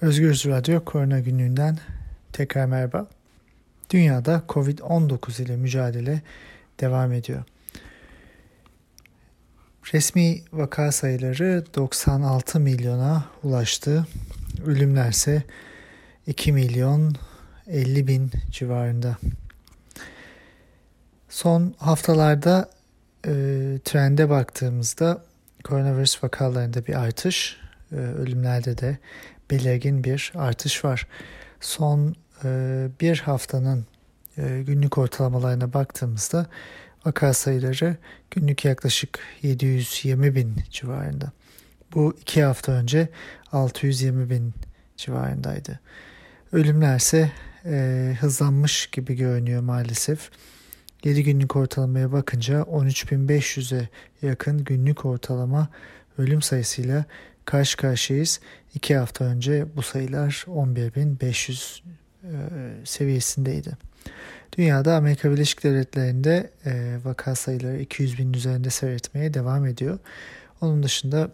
Özgürüz Radyo Korona Günlüğü'nden tekrar merhaba. Dünyada Covid-19 ile mücadele devam ediyor. Resmi vaka sayıları 96 milyona ulaştı. Ölümler ise 2 milyon 50 bin civarında. Son haftalarda e, trende baktığımızda koronavirüs vakalarında bir artış, e, ölümlerde de belirgin bir artış var. Son e, bir haftanın e, günlük ortalamalarına baktığımızda vaka sayıları günlük yaklaşık 720 bin civarında. Bu iki hafta önce 620 bin civarındaydı. Ölümler ise e, hızlanmış gibi görünüyor maalesef. 7 günlük ortalamaya bakınca 13.500'e yakın günlük ortalama ölüm sayısıyla karşı karşıyayız. 2 hafta önce bu sayılar 11.500 e, seviyesindeydi. Dünyada Amerika Birleşik Devletleri'nde e, vaka sayıları 200 bin üzerinde seyretmeye devam ediyor. Onun dışında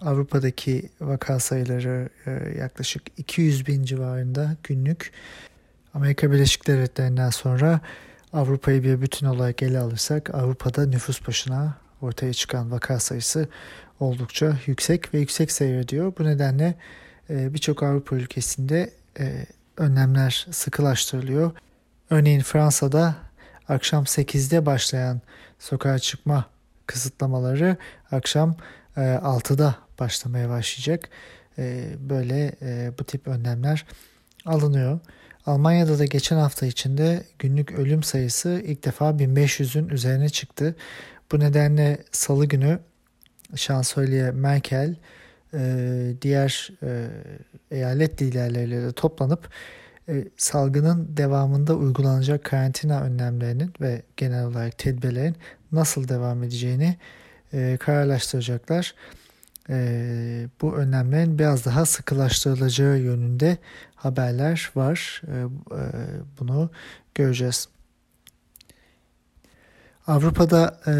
Avrupa'daki vaka sayıları e, yaklaşık 200 bin civarında günlük. Amerika Birleşik Devletleri'nden sonra Avrupa'yı bir bütün olarak ele alırsak Avrupa'da nüfus başına ortaya çıkan vaka sayısı oldukça yüksek ve yüksek seyrediyor. Bu nedenle e, birçok Avrupa ülkesinde e, önlemler sıkılaştırılıyor. Örneğin Fransa'da akşam 8'de başlayan sokağa çıkma kısıtlamaları akşam 6'da e, başlamaya başlayacak. Böyle bu tip önlemler alınıyor. Almanya'da da geçen hafta içinde günlük ölüm sayısı ilk defa 1500'ün üzerine çıktı. Bu nedenle salı günü şansölye Merkel e, diğer e, eyalet liderleriyle de toplanıp e, salgının devamında uygulanacak karantina önlemlerinin ve genel olarak tedbirlerin nasıl devam edeceğini kararlaştıracaklar. bu önlemlerin biraz daha sıkılaştırılacağı yönünde haberler var. bunu göreceğiz. Avrupa'da e,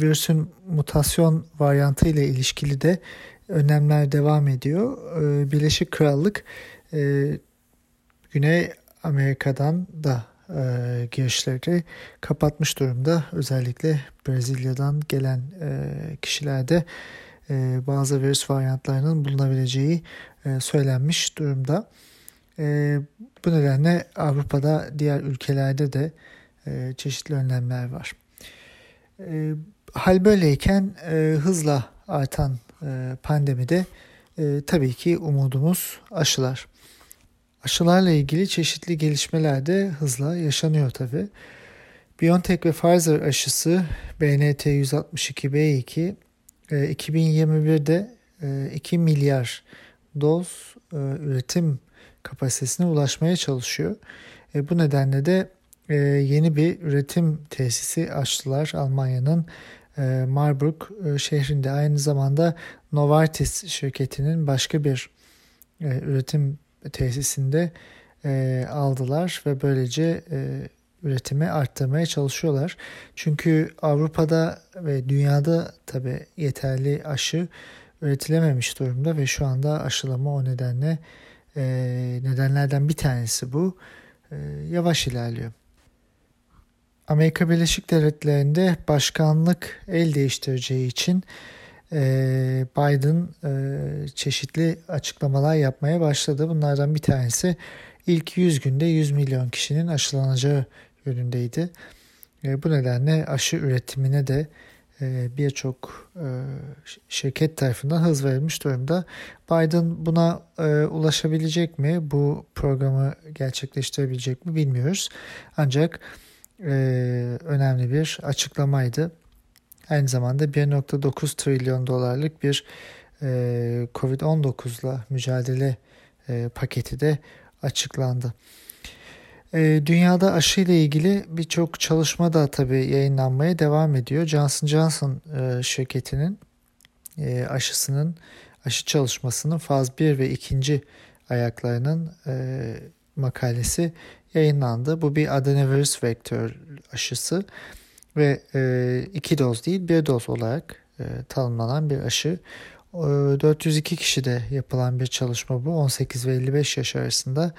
virüsün mutasyon varyantı ile ilişkili de önlemler devam ediyor. E, Birleşik Krallık e, Güney Amerika'dan da e, girişleri kapatmış durumda. Özellikle Brezilya'dan gelen e, kişilerde e, bazı virüs varyantlarının bulunabileceği e, söylenmiş durumda. E, bu nedenle Avrupa'da diğer ülkelerde de e, çeşitli önlemler var. E, hal böyleyken e, hızla artan e, pandemide e, tabii ki umudumuz aşılar. Aşılarla ilgili çeşitli gelişmeler de hızla yaşanıyor tabii. BioNTech ve Pfizer aşısı BNT162b2 e, 2021'de e, 2 milyar doz e, üretim kapasitesine ulaşmaya çalışıyor. E, bu nedenle de e, yeni bir üretim tesisi açtılar Almanya'nın e, Marburg e, şehrinde. Aynı zamanda Novartis şirketinin başka bir e, üretim tesisinde aldılar ve böylece üretimi arttırmaya çalışıyorlar. Çünkü Avrupa'da ve dünyada tabi yeterli aşı üretilememiş durumda ve şu anda aşılama o nedenle nedenlerden bir tanesi bu. Yavaş ilerliyor. Amerika Birleşik Devletleri'nde başkanlık el değiştireceği için e, Biden e, çeşitli açıklamalar yapmaya başladı. Bunlardan bir tanesi ilk 100 günde 100 milyon kişinin aşılanacağı yönündeydi. E, bu nedenle aşı üretimine de birçok şirket tarafından hız verilmiş durumda. Biden buna ulaşabilecek mi? Bu programı gerçekleştirebilecek mi bilmiyoruz. Ancak e, önemli bir açıklamaydı. Aynı zamanda 1.9 trilyon dolarlık bir e, Covid-19'la mücadele e, paketi de açıklandı. E, dünyada aşı ile ilgili birçok çalışma da tabii yayınlanmaya devam ediyor. Johnson Johnson e, şirketinin e, aşısının aşı çalışmasının faz 1 ve 2. ayaklarının e, makalesi yayınlandı. Bu bir adenovirüs vektör aşısı ve e, iki doz değil bir doz olarak e, tanımlanan bir aşı. 402 kişide yapılan bir çalışma bu. 18 ve 55 yaş arasında.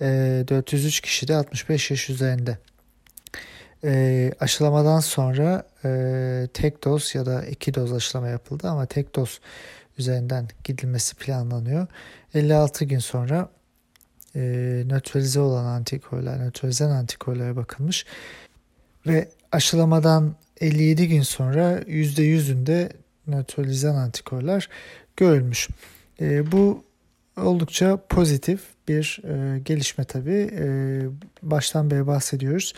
403 kişi de 65 yaş üzerinde. Aşılamadan sonra tek doz ya da iki doz aşılama yapıldı ama tek doz üzerinden gidilmesi planlanıyor. 56 gün sonra nötralize olan antikorlar, nötralizen antikorlara bakılmış ve aşılamadan 57 gün sonra %100'ünde nötralizan antikorlar görülmüş. E, bu oldukça pozitif bir e, gelişme tabii. E, baştan beri bahsediyoruz.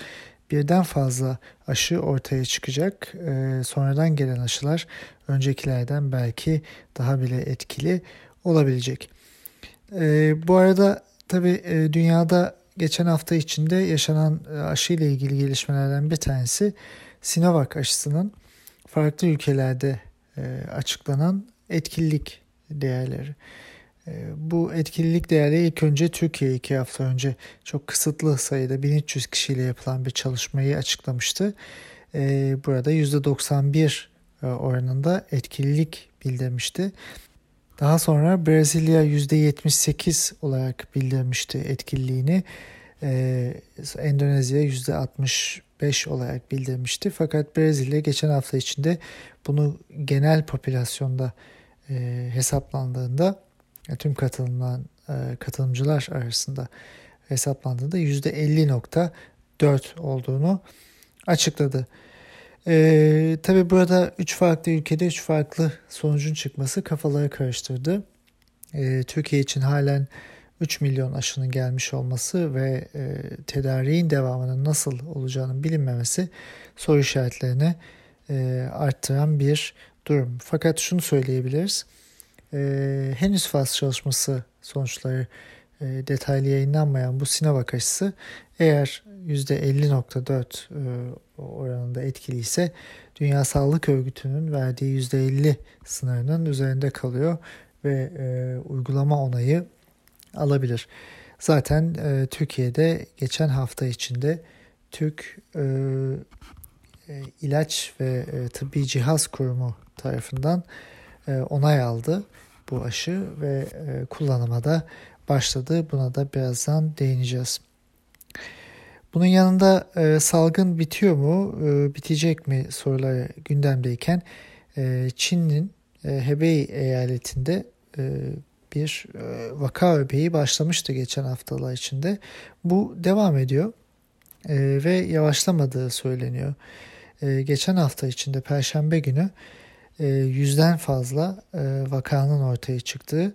Birden fazla aşı ortaya çıkacak. E, sonradan gelen aşılar öncekilerden belki daha bile etkili olabilecek. E, bu arada tabii e, dünyada geçen hafta içinde yaşanan e, aşı ile ilgili gelişmelerden bir tanesi Sinovac aşısının farklı ülkelerde e, açıklanan etkinlik değerleri. Bu etkinlik değerleri ilk önce Türkiye iki hafta önce çok kısıtlı sayıda 1300 kişiyle yapılan bir çalışmayı açıklamıştı. Burada %91 oranında etkililik bildirmişti. Daha sonra Brezilya %78 olarak bildirmişti etkililiğini. Endonezya %60 5 olarak bildirmişti. Fakat Brezilya geçen hafta içinde bunu genel popülasyonda e, hesaplandığında tüm katılınan e, katılımcılar arasında hesaplandığında %50.4 olduğunu açıkladı. E, Tabi burada 3 farklı ülkede 3 farklı sonucun çıkması kafaları karıştırdı. E, Türkiye için halen 3 milyon aşının gelmiş olması ve e, tedariğin devamının nasıl olacağının bilinmemesi soru işaretlerini e, arttıran bir durum. Fakat şunu söyleyebiliriz. E, henüz faz çalışması sonuçları detaylı yayınlanmayan bu Sinovac aşısı eğer %50.4 e, oranında etkili ise Dünya Sağlık Örgütü'nün verdiği %50 sınırının üzerinde kalıyor ve e, uygulama onayı alabilir. Zaten e, Türkiye'de geçen hafta içinde Türk e, e, ilaç ve e, tıbbi cihaz kurumu tarafından e, onay aldı bu aşı ve e, kullanıma da başladı. Buna da birazdan değineceğiz. Bunun yanında e, salgın bitiyor mu, e, bitecek mi soruları gündemdeyken e, Çin'in e, Hebei eyaletinde e, bir e, vaka öbeği başlamıştı geçen haftalar içinde. Bu devam ediyor e, ve yavaşlamadığı söyleniyor. E, geçen hafta içinde Perşembe günü yüzden fazla vakanın ortaya çıktığı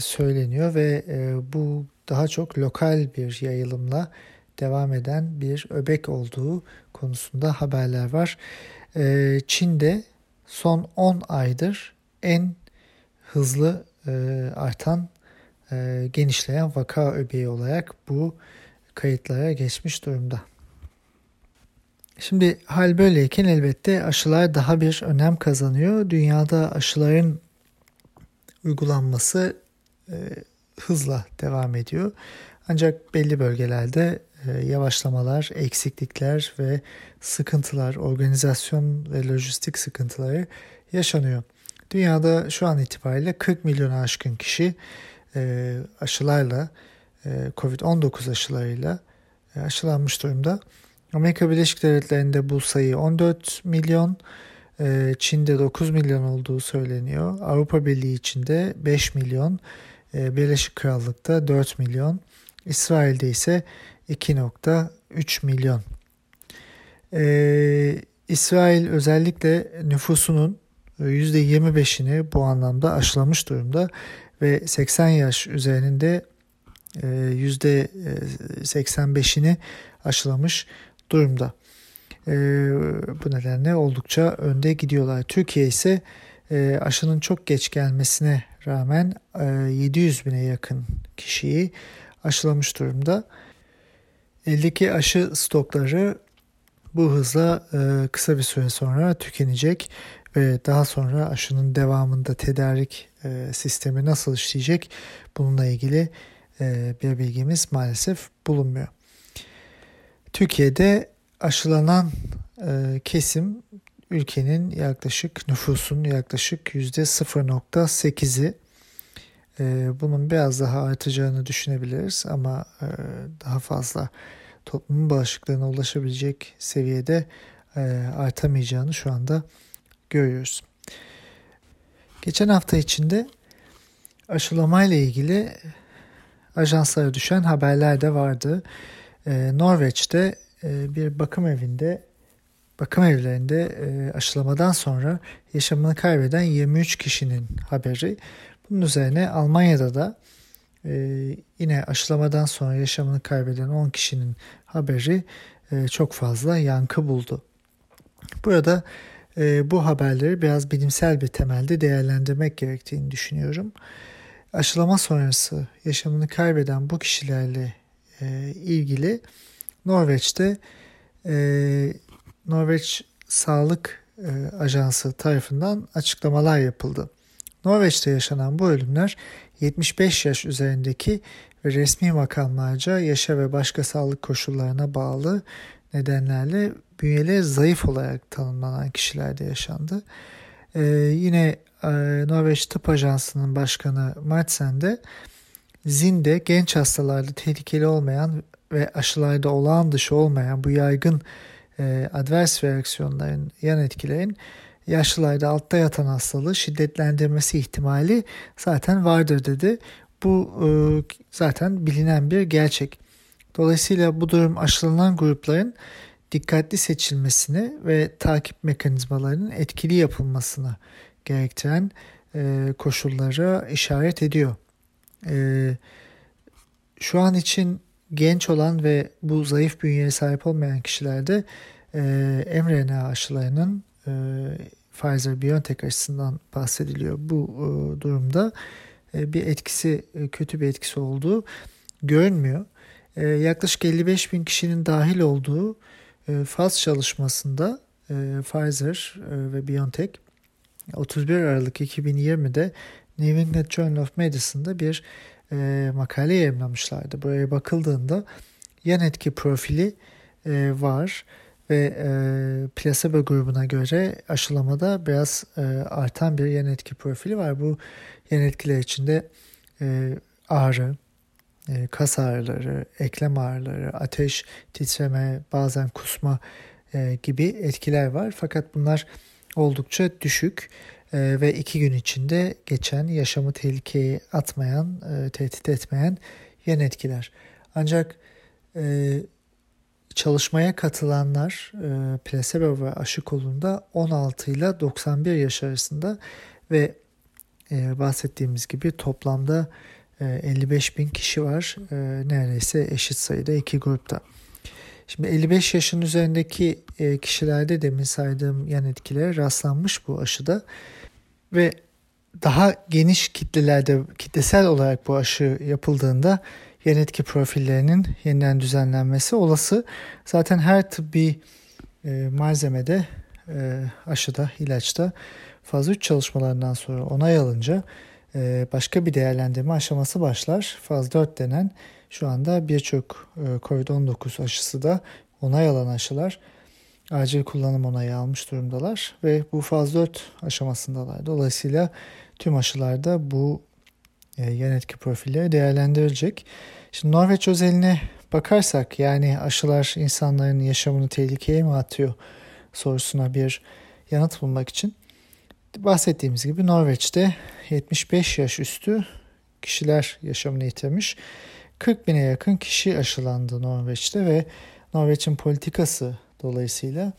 söyleniyor ve bu daha çok lokal bir yayılımla devam eden bir öbek olduğu konusunda haberler var. Çin'de son 10 aydır en hızlı e, artan, e, genişleyen vaka öbeği olarak bu kayıtlara geçmiş durumda. Şimdi hal böyleyken elbette aşılar daha bir önem kazanıyor. Dünyada aşıların uygulanması e, hızla devam ediyor. Ancak belli bölgelerde e, yavaşlamalar, eksiklikler ve sıkıntılar, organizasyon ve lojistik sıkıntıları yaşanıyor. Dünyada şu an itibariyle 40 milyona aşkın kişi e, aşılarla, e, Covid-19 aşılarıyla e, aşılanmış durumda. Amerika Birleşik Devletleri'nde bu sayı 14 milyon, e, Çin'de 9 milyon olduğu söyleniyor. Avrupa Birliği içinde 5 milyon, e, Birleşik Krallık'ta 4 milyon, İsrail'de ise 2.3 milyon. Ee, İsrail özellikle nüfusunun %25'ini bu anlamda aşılamış durumda ve 80 yaş üzerinde %85'ini e, aşılamış durumda. E, bu nedenle oldukça önde gidiyorlar. Türkiye ise e, aşının çok geç gelmesine rağmen 700 bine yakın kişiyi aşılamış durumda. Eldeki aşı stokları bu hızla kısa bir süre sonra tükenecek ve daha sonra aşının devamında tedarik e, sistemi nasıl işleyecek bununla ilgili e, bir bilgimiz maalesef bulunmuyor. Türkiye'de aşılanan e, kesim ülkenin yaklaşık nüfusun yaklaşık yüzde 0.8'i e, bunun biraz daha artacağını düşünebiliriz ama e, daha fazla toplumun bağışıklığına ulaşabilecek seviyede e, artamayacağını şu anda görüyoruz. Geçen hafta içinde aşılamayla ilgili ajanslara düşen haberler de vardı. E, Norveç'te bir bakım evinde bakım evlerinde e, aşılamadan sonra yaşamını kaybeden 23 kişinin haberi. Bunun üzerine Almanya'da da e, yine aşılamadan sonra yaşamını kaybeden 10 kişinin haberi e, çok fazla yankı buldu. Burada e, bu haberleri biraz bilimsel bir temelde değerlendirmek gerektiğini düşünüyorum. Aşılama sonrası yaşamını kaybeden bu kişilerle e, ilgili Norveç'te e, Norveç Sağlık e, Ajansı tarafından açıklamalar yapıldı. Norveç'te yaşanan bu ölümler 75 yaş üzerindeki ve resmi makamlarca yaşa ve başka sağlık koşullarına bağlı nedenlerle bünyeleri zayıf olarak tanımlanan kişilerde yaşandı. Ee, yine e, Norveç Tıp Ajansı'nın başkanı Martsen de zinde genç hastalarda tehlikeli olmayan ve aşılarda olağan dışı olmayan bu yaygın e, advers reaksiyonların yan etkilerin yaşlılarda altta yatan hastalığı şiddetlendirmesi ihtimali zaten vardır dedi. Bu e, zaten bilinen bir gerçek. Dolayısıyla bu durum aşılanan grupların dikkatli seçilmesini ve takip mekanizmalarının etkili yapılmasını gerektiren e, koşullara işaret ediyor. E, şu an için genç olan ve bu zayıf bünyeye sahip olmayan kişilerde e, mRNA aşılarının e, Pfizer-BioNTech aşısından bahsediliyor. Bu e, durumda e, bir etkisi, e, kötü bir etkisi olduğu görünmüyor. E, yaklaşık 55 bin kişinin dahil olduğu e, faz çalışmasında e, Pfizer e, ve BioNTech 31 Aralık 2020'de New England Journal of Medicine'da bir e, makale yayınlamışlardı. Buraya bakıldığında yan etki profili e, var ve e, plasebo grubuna göre aşılamada biraz e, artan bir yan etki profili var. Bu yan etkiler içinde e, ağrı, e, kas ağrıları, eklem ağrıları, ateş, titreme, bazen kusma e, gibi etkiler var. Fakat bunlar oldukça düşük e, ve iki gün içinde geçen yaşamı tehlikeye atmayan, e, tehdit etmeyen yan etkiler. Ancak e, çalışmaya katılanlar e, plasebo ve aşı kolunda 16 ile 91 yaş arasında ve e, bahsettiğimiz gibi toplamda e, 55 bin kişi var. E, neredeyse eşit sayıda iki grupta. Şimdi 55 yaşın üzerindeki e, kişilerde demin saydığım yan etkilere rastlanmış bu aşıda ve daha geniş kitlelerde kitlesel olarak bu aşı yapıldığında yan etki profillerinin yeniden düzenlenmesi olası. Zaten her tıbbi e, malzemede, e, aşıda, ilaçta fazla 3 çalışmalarından sonra onay alınca e, başka bir değerlendirme aşaması başlar. Faz 4 denen şu anda birçok e, COVID-19 aşısı da onay alan aşılar acil kullanım onayı almış durumdalar ve bu faz 4 aşamasındalar. Dolayısıyla tüm aşılarda bu e, yan etki profilleri değerlendirilecek. Şimdi Norveç özeline bakarsak yani aşılar insanların yaşamını tehlikeye mi atıyor sorusuna bir yanıt bulmak için bahsettiğimiz gibi Norveç'te 75 yaş üstü kişiler yaşamını yitirmiş. 40 bine yakın kişi aşılandı Norveç'te ve Norveç'in politikası dolayısıyla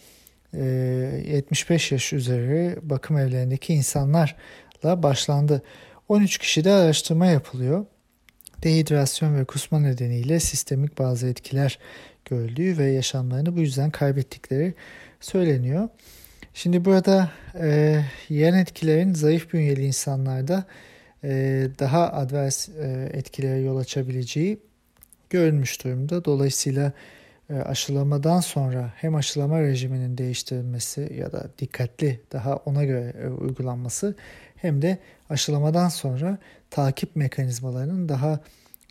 75 e, yaş üzeri bakım evlerindeki insanlarla başlandı. 13 kişide araştırma yapılıyor. Dehidrasyon ve kusma nedeniyle sistemik bazı etkiler görüldüğü ve yaşamlarını bu yüzden kaybettikleri söyleniyor. Şimdi burada e, yan etkilerin zayıf bünyeli insanlarda e, daha advers e, etkilere yol açabileceği görülmüş durumda. Dolayısıyla aşılamadan sonra hem aşılama rejiminin değiştirilmesi ya da dikkatli daha ona göre e, uygulanması hem de aşılamadan sonra takip mekanizmalarının daha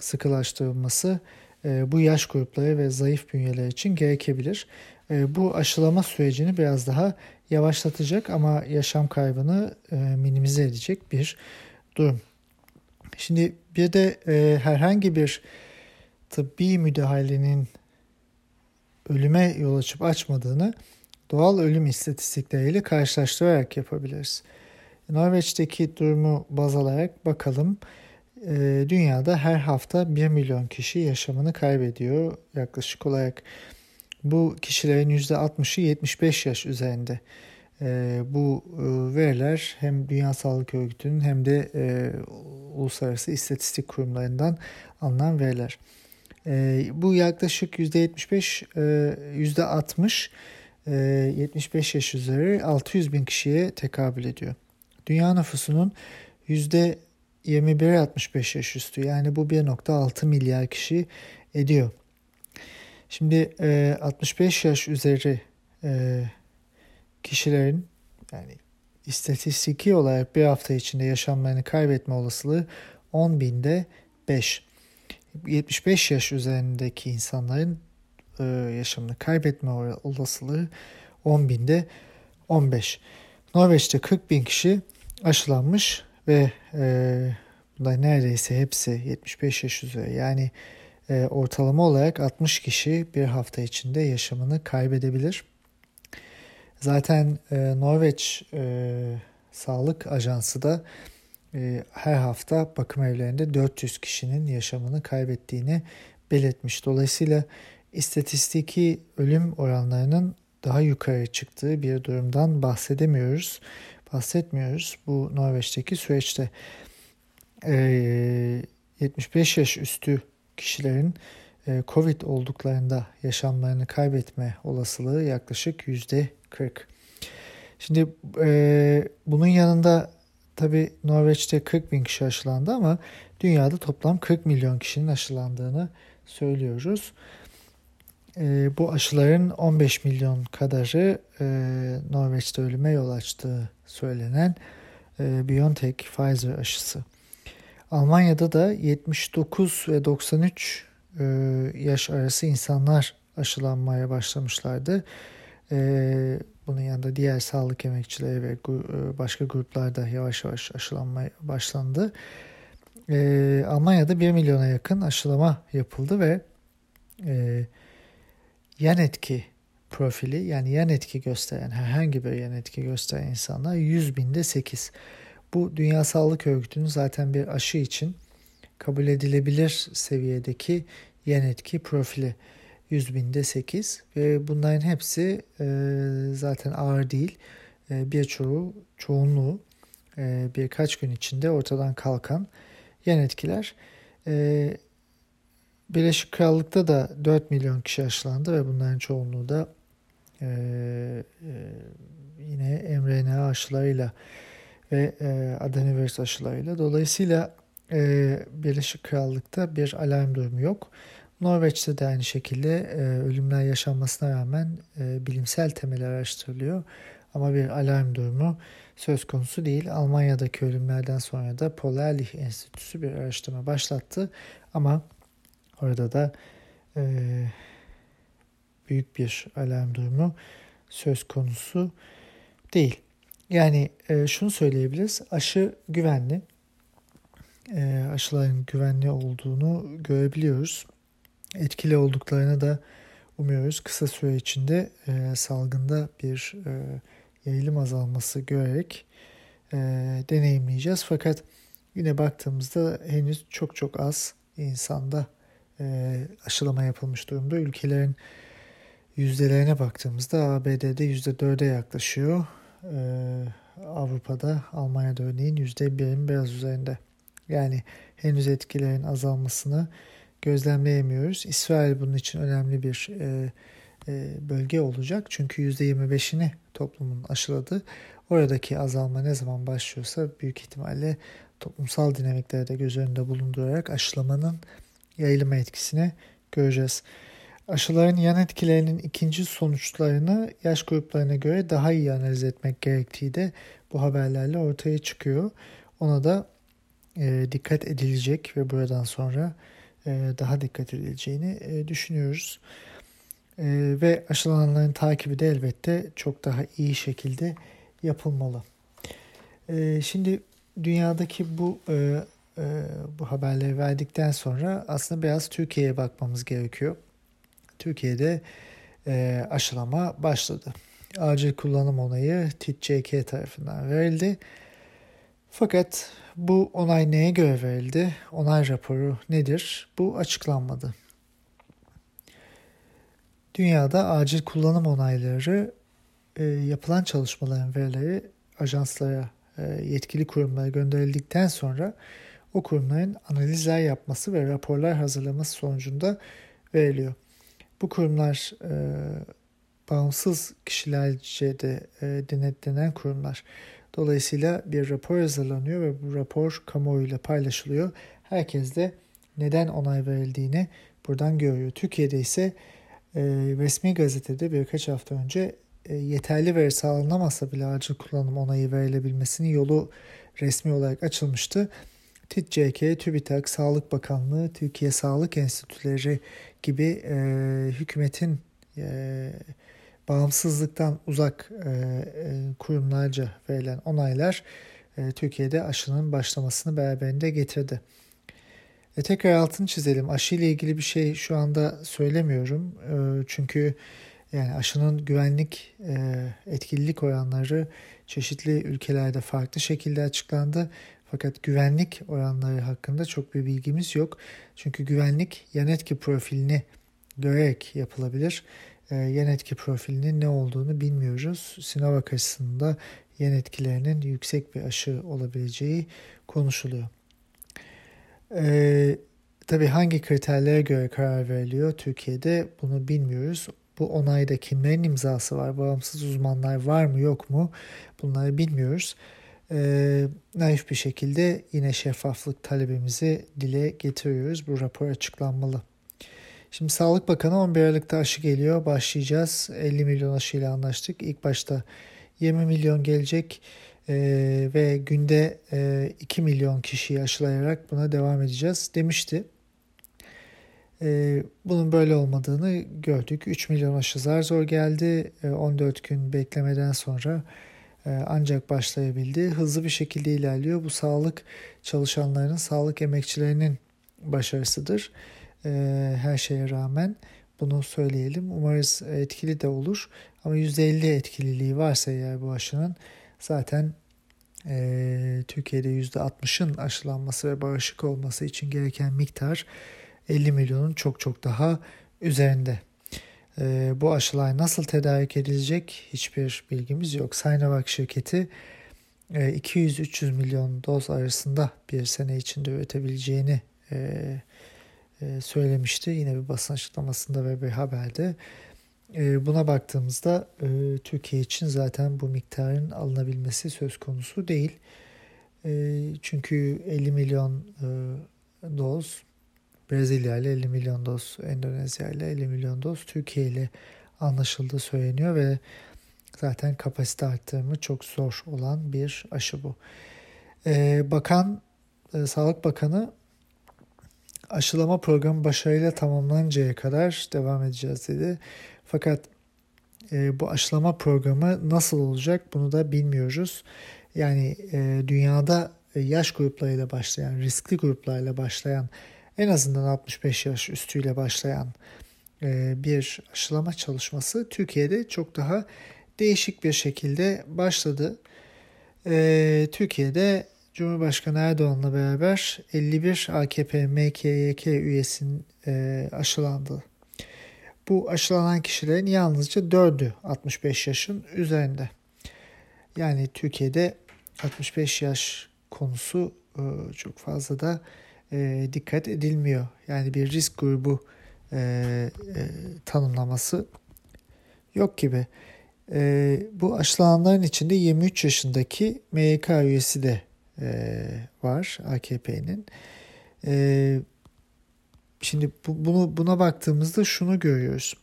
sıkılaştırılması e, bu yaş grupları ve zayıf bünyeler için gerekebilir. Bu aşılama sürecini biraz daha yavaşlatacak ama yaşam kaybını e, minimize edecek bir durum. Şimdi bir de e, herhangi bir tıbbi müdahalenin ölüme yol açıp açmadığını doğal ölüm istatistikleriyle karşılaştırarak yapabiliriz. Norveç'teki durumu baz alarak bakalım. E, dünyada her hafta 1 milyon kişi yaşamını kaybediyor yaklaşık olarak. Bu kişilerin %60'ı 75 yaş üzerinde. E, bu e, veriler hem Dünya Sağlık Örgütü'nün hem de e, uluslararası istatistik kurumlarından alınan veriler. E, bu yaklaşık %75, e, %60 e, 75 yaş üzeri 600 bin kişiye tekabül ediyor. Dünya nüfusunun %21'i 65 yaş üstü yani bu 1.6 milyar kişi ediyor. Şimdi e, 65 yaş üzeri e, kişilerin yani istatistiki olarak bir hafta içinde yaşamlarını kaybetme olasılığı 10 binde 5. 75 yaş üzerindeki insanların e, yaşamını kaybetme olasılığı 10 binde 15. Norveç'te 40 bin kişi aşılanmış ve e, bunlar neredeyse hepsi 75 yaş üzeri. Yani e, ortalama olarak 60 kişi bir hafta içinde yaşamını kaybedebilir. Zaten e, Norveç e, Sağlık Ajansı da her hafta bakım evlerinde 400 kişinin yaşamını kaybettiğini belirtmiş. Dolayısıyla istatistiki ölüm oranlarının daha yukarı çıktığı bir durumdan bahsedemiyoruz. Bahsetmiyoruz bu Norveç'teki süreçte. E, 75 yaş üstü kişilerin e, Covid olduklarında yaşamlarını kaybetme olasılığı yaklaşık yüzde 40. Şimdi e, bunun yanında tabi Norveç'te 40 bin kişi aşılandı ama dünyada toplam 40 milyon kişinin aşılandığını söylüyoruz. E, bu aşıların 15 milyon kadarı e, Norveç'te ölüme yol açtığı söylenen e, BioNTech Pfizer aşısı. Almanya'da da 79 ve 93 e, yaş arası insanlar aşılanmaya başlamışlardı. E, bunun yanında diğer sağlık emekçileri ve e, başka gruplarda yavaş yavaş aşılanmaya başlandı. E, Almanya'da 1 milyona yakın aşılama yapıldı ve e, yan etki profili yani yan etki gösteren herhangi bir yan etki gösteren insanlar 100 binde 8. Bu Dünya Sağlık Örgütü'nün zaten bir aşı için kabul edilebilir seviyedeki yan etki profili 100 binde 8 ve bunların hepsi e, zaten ağır değil. E, birçoğu, çoğunluğu e, birkaç gün içinde ortadan kalkan yan etkiler. E, Birleşik Krallık'ta da 4 milyon kişi aşılandı ve bunların çoğunluğu da e, e, yine mRNA aşılarıyla ve e, adenovirüs aşılarıyla. Dolayısıyla e, Birleşik Krallık'ta bir alarm durumu yok. Norveç'te de aynı şekilde e, ölümler yaşanmasına rağmen e, bilimsel temel araştırılıyor. Ama bir alarm durumu söz konusu değil. Almanya'daki ölümlerden sonra da Polarlich Enstitüsü bir araştırma başlattı. Ama orada da e, büyük bir alarm durumu söz konusu değil. Yani e, şunu söyleyebiliriz. Aşı güvenli. E, aşıların güvenli olduğunu görebiliyoruz. Etkili olduklarını da umuyoruz. Kısa süre içinde e, salgında bir e, yayılım azalması görerek e, deneyimleyeceğiz. Fakat yine baktığımızda henüz çok çok az insanda e, aşılama yapılmış durumda. Ülkelerin yüzdelerine baktığımızda ABD'de %4'e yaklaşıyor. Ee, Avrupa'da Almanya'da örneğin %1'in biraz üzerinde. Yani henüz etkilerin azalmasını gözlemleyemiyoruz. İsrail bunun için önemli bir e, e, bölge olacak. Çünkü %25'ini toplumun aşıladı. Oradaki azalma ne zaman başlıyorsa büyük ihtimalle toplumsal dinamikleri de göz önünde bulundurarak aşılamanın yayılma etkisini göreceğiz. Aşıların yan etkilerinin ikinci sonuçlarını yaş gruplarına göre daha iyi analiz etmek gerektiği de bu haberlerle ortaya çıkıyor. Ona da e, dikkat edilecek ve buradan sonra daha dikkat edileceğini e, düşünüyoruz. E, ve aşılananların takibi de elbette çok daha iyi şekilde yapılmalı. E, şimdi dünyadaki bu e, e, bu haberleri verdikten sonra aslında biraz Türkiye'ye bakmamız gerekiyor. Türkiye'de e, aşılama başladı. Acil kullanım onayı TİTCK tarafından verildi. Fakat bu onay neye göre verildi? Onay raporu nedir? Bu açıklanmadı. Dünyada acil kullanım onayları e, yapılan çalışmaların verileri ajanslara, e, yetkili kurumlara gönderildikten sonra o kurumların analizler yapması ve raporlar hazırlaması sonucunda veriliyor. Bu kurumlar e, bağımsız kişilerce de e, denetlenen kurumlar. Dolayısıyla bir rapor hazırlanıyor ve bu rapor kamuoyuyla paylaşılıyor. Herkes de neden onay verildiğini buradan görüyor. Türkiye'de ise e, resmi gazetede birkaç hafta önce e, yeterli veri sağlanamasa bile acil kullanım onayı verilebilmesinin yolu resmi olarak açılmıştı. TİTCK, TÜBİTAK, Sağlık Bakanlığı, Türkiye Sağlık Enstitüleri gibi e, hükümetin e, bağımsızlıktan uzak e, e, kurumlarca verilen onaylar e, Türkiye'de aşının başlamasını beraberinde getirdi. E, tekrar altını çizelim. Aşı ile ilgili bir şey şu anda söylemiyorum. E, çünkü yani aşının güvenlik e, etkililik oranları çeşitli ülkelerde farklı şekilde açıklandı. Fakat güvenlik oranları hakkında çok bir bilgimiz yok. Çünkü güvenlik yan etki profilini görerek yapılabilir. E, yan etki profilinin ne olduğunu bilmiyoruz. Sinovac açısında yan etkilerinin yüksek bir aşı olabileceği konuşuluyor. E, tabii hangi kriterlere göre karar veriliyor Türkiye'de bunu bilmiyoruz. Bu onayda kimlerin imzası var, bağımsız uzmanlar var mı yok mu bunları bilmiyoruz e, naif bir şekilde yine şeffaflık talebimizi dile getiriyoruz. Bu rapor açıklanmalı. Şimdi Sağlık Bakanı 11 Aralık'ta aşı geliyor. Başlayacağız. 50 milyon aşıyla anlaştık. İlk başta 20 milyon gelecek e, ve günde e, 2 milyon kişiyi aşılayarak buna devam edeceğiz demişti. E, bunun böyle olmadığını gördük. 3 milyon aşı zar zor geldi. E, 14 gün beklemeden sonra e, ancak başlayabildi. Hızlı bir şekilde ilerliyor. Bu sağlık çalışanlarının, sağlık emekçilerinin başarısıdır. E, her şeye rağmen bunu söyleyelim. Umarız etkili de olur. Ama %50 etkililiği varsa eğer bu aşının zaten e, Türkiye'de %60'ın aşılanması ve bağışık olması için gereken miktar 50 milyonun çok çok daha üzerinde. E, bu aşılar nasıl tedarik edilecek hiçbir bilgimiz yok. Sinovac şirketi e, 200-300 milyon doz arasında bir sene içinde üretebileceğini e, söylemişti. Yine bir basın açıklamasında ve bir haberde. E, buna baktığımızda e, Türkiye için zaten bu miktarın alınabilmesi söz konusu değil. E, çünkü 50 milyon e, doz Brezilya ile 50 milyon doz, Endonezya ile 50 milyon doz, Türkiye ile anlaşıldığı söyleniyor ve zaten kapasite arttırımı çok zor olan bir aşı bu. Bakan, e, Sağlık Bakanı aşılama programı başarıyla tamamlanıncaya kadar devam edeceğiz dedi. Fakat e, bu aşılama programı nasıl olacak bunu da bilmiyoruz. Yani e, dünyada yaş gruplarıyla başlayan, riskli gruplarla başlayan en azından 65 yaş üstüyle başlayan e, bir aşılama çalışması Türkiye'de çok daha değişik bir şekilde başladı. E, Türkiye'de Cumhurbaşkanı Erdoğan'la beraber 51 AKP MKYK üyesinin e, aşılandı. Bu aşılanan kişilerin yalnızca 4'ü 65 yaşın üzerinde. Yani Türkiye'de 65 yaş konusu çok fazla da e, dikkat edilmiyor. Yani bir risk grubu e, e, tanımlaması yok gibi. E, bu aşılananların içinde 23 yaşındaki MYK üyesi de e, var AKP'nin. E, şimdi bu, bunu buna baktığımızda şunu görüyoruz.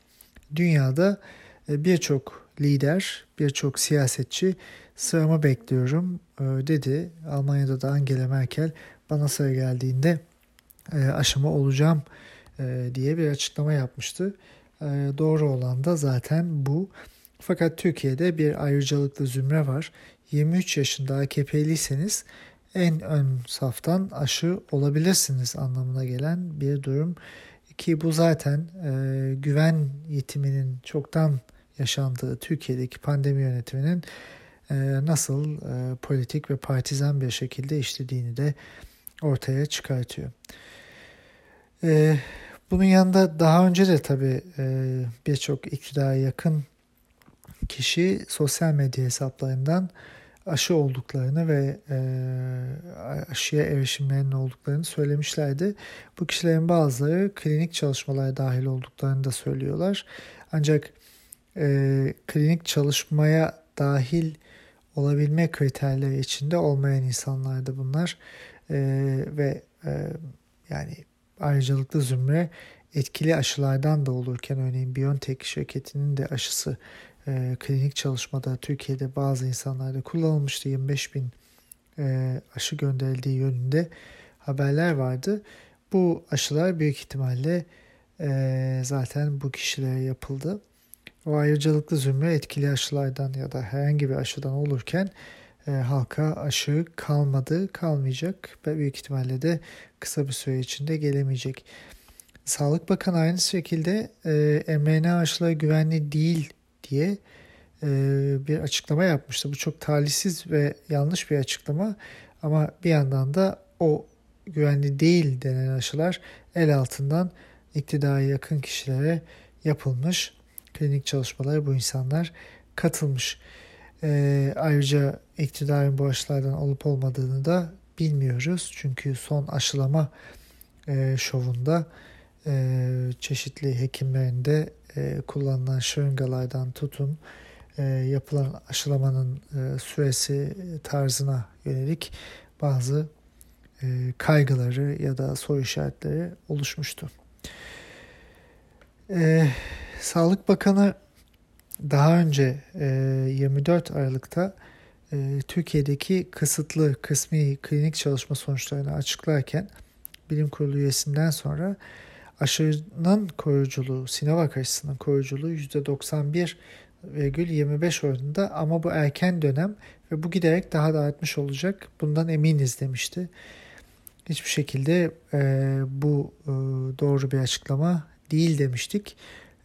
Dünyada e, birçok lider, birçok siyasetçi sıramı bekliyorum e, dedi. Almanya'da da Angela Merkel bana sıra geldiğinde e, aşama olacağım e, diye bir açıklama yapmıştı. E, doğru olan da zaten bu. Fakat Türkiye'de bir ayrıcalıklı zümre var. 23 yaşında AKP'liyseniz en ön saftan aşı olabilirsiniz anlamına gelen bir durum ki bu zaten e, güven yetiminin çoktan yaşandığı Türkiye'deki pandemi yönetiminin e, nasıl e, politik ve partizan bir şekilde işlediğini de ortaya çıkartıyor. E, bunun yanında daha önce de tabii e, birçok iktidara yakın kişi sosyal medya hesaplarından aşı olduklarını ve e, aşıya erişimlerinin olduklarını söylemişlerdi. Bu kişilerin bazıları klinik çalışmalara dahil olduklarını da söylüyorlar. Ancak e, klinik çalışmaya dahil olabilme kriterleri içinde olmayan insanlardı bunlar. E, ve e, yani ayrıcalıklı zümre etkili aşılardan da olurken örneğin BioNTech şirketinin de aşısı e, klinik çalışmada Türkiye'de bazı insanlarda kullanılmıştı. 25 bin e, aşı gönderildiği yönünde haberler vardı. Bu aşılar büyük ihtimalle e, zaten bu kişilere yapıldı. O ayrıcalıklı zümre etkili aşılardan ya da herhangi bir aşıdan olurken e, halka aşı kalmadı, kalmayacak ve büyük ihtimalle de kısa bir süre içinde gelemeyecek. Sağlık Bakanı aynı şekilde e, mRNA aşıları güvenli değil diye bir açıklama yapmıştı. Bu çok talihsiz ve yanlış bir açıklama ama bir yandan da o güvenli değil denen aşılar el altından iktidara yakın kişilere yapılmış. Klinik çalışmalara bu insanlar katılmış. Ayrıca iktidarın bu aşılardan olup olmadığını da bilmiyoruz. Çünkü son aşılama şovunda çeşitli hekimlerinde e, kullanılan şırıngalardan tutun e, yapılan aşılamanın e, süresi tarzına yönelik bazı e, kaygıları ya da soru işaretleri oluşmuştu. E, Sağlık Bakanı daha önce e, 24 Aralık'ta e, Türkiye'deki kısıtlı kısmi klinik çalışma sonuçlarını açıklarken bilim kurulu üyesinden sonra aşının koruyuculuğu, Sinovac aşısının koruyuculuğu %91,25 oranında ama bu erken dönem ve bu giderek daha da artmış olacak. Bundan eminiz demişti. Hiçbir şekilde e, bu e, doğru bir açıklama değil demiştik.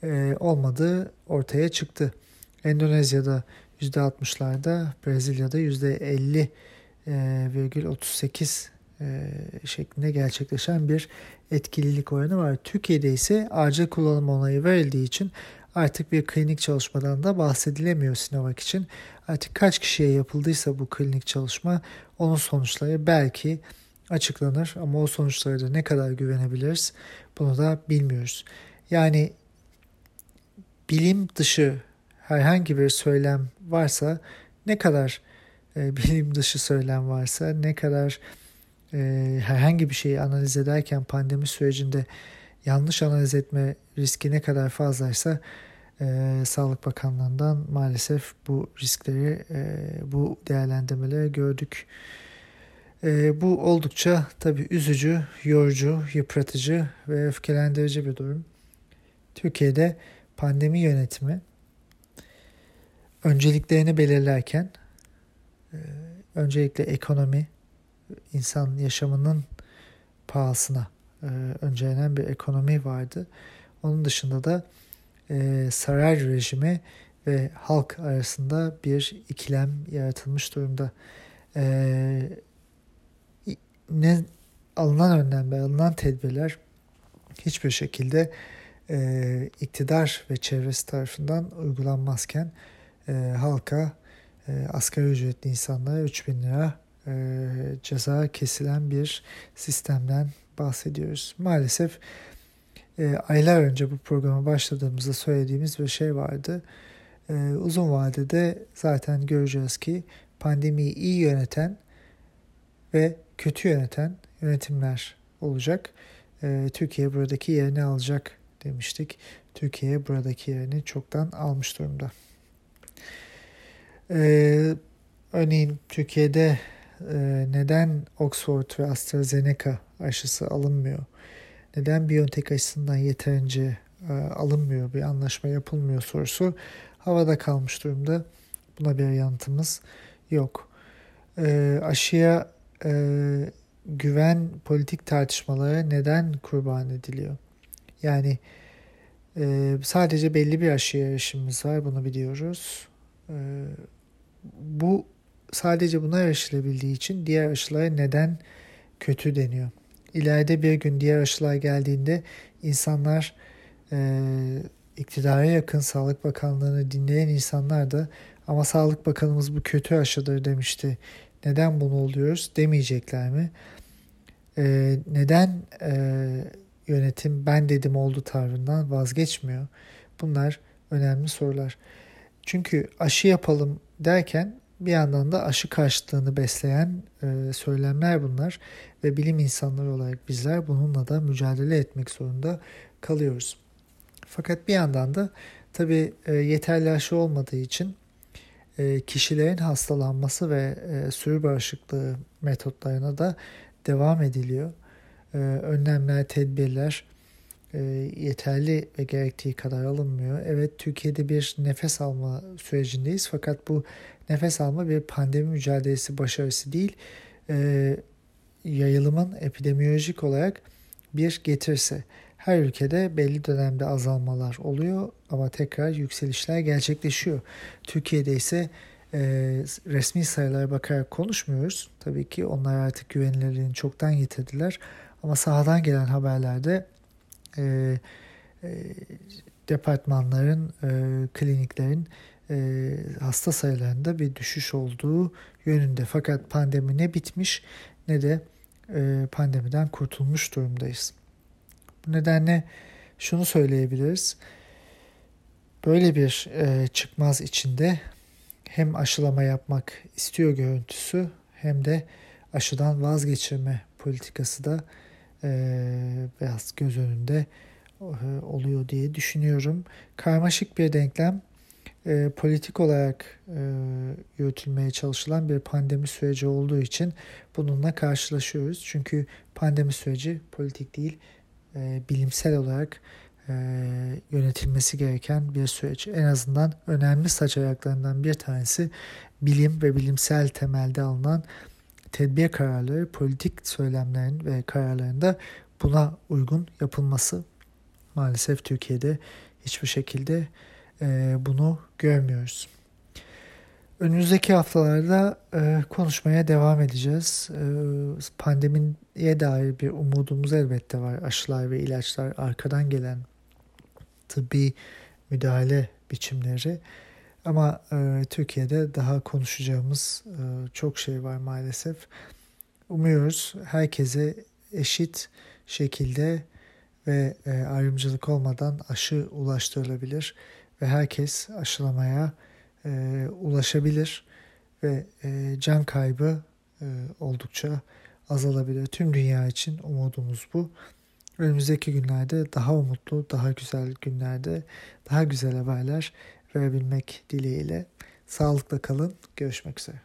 E, olmadığı ortaya çıktı. Endonezya'da %60'larda, Brezilya'da %50,38 e, şeklinde gerçekleşen bir etkililik oranı var. Türkiye'de ise acil kullanım onayı verildiği için artık bir klinik çalışmadan da bahsedilemiyor Sinovac için. Artık kaç kişiye yapıldıysa bu klinik çalışma onun sonuçları belki açıklanır ama o sonuçlara da ne kadar güvenebiliriz bunu da bilmiyoruz. Yani bilim dışı herhangi bir söylem varsa ne kadar e, bilim dışı söylem varsa ne kadar e, herhangi bir şeyi analiz ederken pandemi sürecinde yanlış analiz etme riski ne kadar fazlaysa e, Sağlık Bakanlığı'ndan maalesef bu riskleri, e, bu değerlendirmeleri gördük. E, bu oldukça tabii üzücü, yorucu, yıpratıcı ve öfkelendirici bir durum. Türkiye'de pandemi yönetimi önceliklerini belirlerken öncelikle ekonomi, insan yaşamının pahasına e, öncelenen bir ekonomi vardı. Onun dışında da e, saray rejimi ve halk arasında bir ikilem yaratılmış durumda. E, ne alınan önlemler, alınan tedbirler hiçbir şekilde e, iktidar ve çevresi tarafından uygulanmazken e, halka e, asgari ücretli insanlara 3000 lira e, ceza kesilen bir sistemden bahsediyoruz. Maalesef e, aylar önce bu programa başladığımızda söylediğimiz bir şey vardı. E, uzun vadede zaten göreceğiz ki pandemiyi iyi yöneten ve kötü yöneten yönetimler olacak. E, Türkiye buradaki yerini alacak demiştik. Türkiye buradaki yerini çoktan almış durumda. Ee, örneğin Türkiye'de e, neden Oxford ve AstraZeneca aşısı alınmıyor? Neden BioNTech aşısından yeterince e, alınmıyor, bir anlaşma yapılmıyor sorusu havada kalmış durumda. Buna bir yanıtımız yok. E, aşıya e, güven politik tartışmalara neden kurban ediliyor? Yani e, sadece belli bir aşıya erişimimiz var, bunu biliyoruz. E, bu sadece buna erişilebildiği için diğer aşılara neden kötü deniyor? İleride bir gün diğer aşılar geldiğinde insanlar e, iktidara yakın Sağlık Bakanlığı'nı dinleyen insanlar da ama Sağlık Bakanımız bu kötü aşıdır demişti. Neden bunu oluyoruz demeyecekler mi? E, neden e, yönetim ben dedim oldu tavrından vazgeçmiyor? Bunlar önemli sorular. Çünkü aşı yapalım derken bir yandan da aşı karşıtlığını besleyen e, söylemler bunlar ve bilim insanları olarak bizler bununla da mücadele etmek zorunda kalıyoruz. Fakat bir yandan da tabii e, yeterli aşı olmadığı için e, kişilerin hastalanması ve e, sürü bağışıklığı metotlarına da devam ediliyor. E, önlemler, tedbirler e, yeterli ve gerektiği kadar alınmıyor. Evet Türkiye'de bir nefes alma sürecindeyiz fakat bu nefes alma bir pandemi mücadelesi başarısı değil. E, yayılımın epidemiyolojik olarak bir getirisi. Her ülkede belli dönemde azalmalar oluyor ama tekrar yükselişler gerçekleşiyor. Türkiye'de ise e, resmi sayılara bakarak konuşmuyoruz. Tabii ki onlar artık güvenilirliğini çoktan yitirdiler. Ama sahadan gelen haberlerde e, e, departmanların, e, kliniklerin e, hasta sayılarında bir düşüş olduğu yönünde. Fakat pandemi ne bitmiş ne de e, pandemiden kurtulmuş durumdayız. Bu nedenle şunu söyleyebiliriz. Böyle bir e, çıkmaz içinde hem aşılama yapmak istiyor görüntüsü hem de aşıdan vazgeçirme politikası da biraz göz önünde e, oluyor diye düşünüyorum. Karmaşık bir denklem e, politik olarak e, yürütülmeye çalışılan bir pandemi süreci olduğu için bununla karşılaşıyoruz. Çünkü pandemi süreci politik değil, e, bilimsel olarak e, yönetilmesi gereken bir süreç. En azından önemli saç ayaklarından bir tanesi bilim ve bilimsel temelde alınan tedbir kararları, politik söylemlerin ve kararlarında buna uygun yapılması maalesef Türkiye'de hiçbir şekilde e, bunu görmüyoruz. Önümüzdeki haftalarda e, konuşmaya devam edeceğiz. E, pandemiye dair bir umudumuz elbette var. Aşılar ve ilaçlar arkadan gelen tıbbi müdahale biçimleri. Ama e, Türkiye'de daha konuşacağımız e, çok şey var maalesef. Umuyoruz herkese eşit şekilde ve e, ayrımcılık olmadan aşı ulaştırılabilir ve herkes aşılamaya e, ulaşabilir ve e, can kaybı e, oldukça azalabilir. Tüm dünya için umudumuz bu. Önümüzdeki günlerde daha umutlu, daha güzel günlerde daha güzel haberler verebilmek dileğiyle. Sağlıkla kalın. Görüşmek üzere.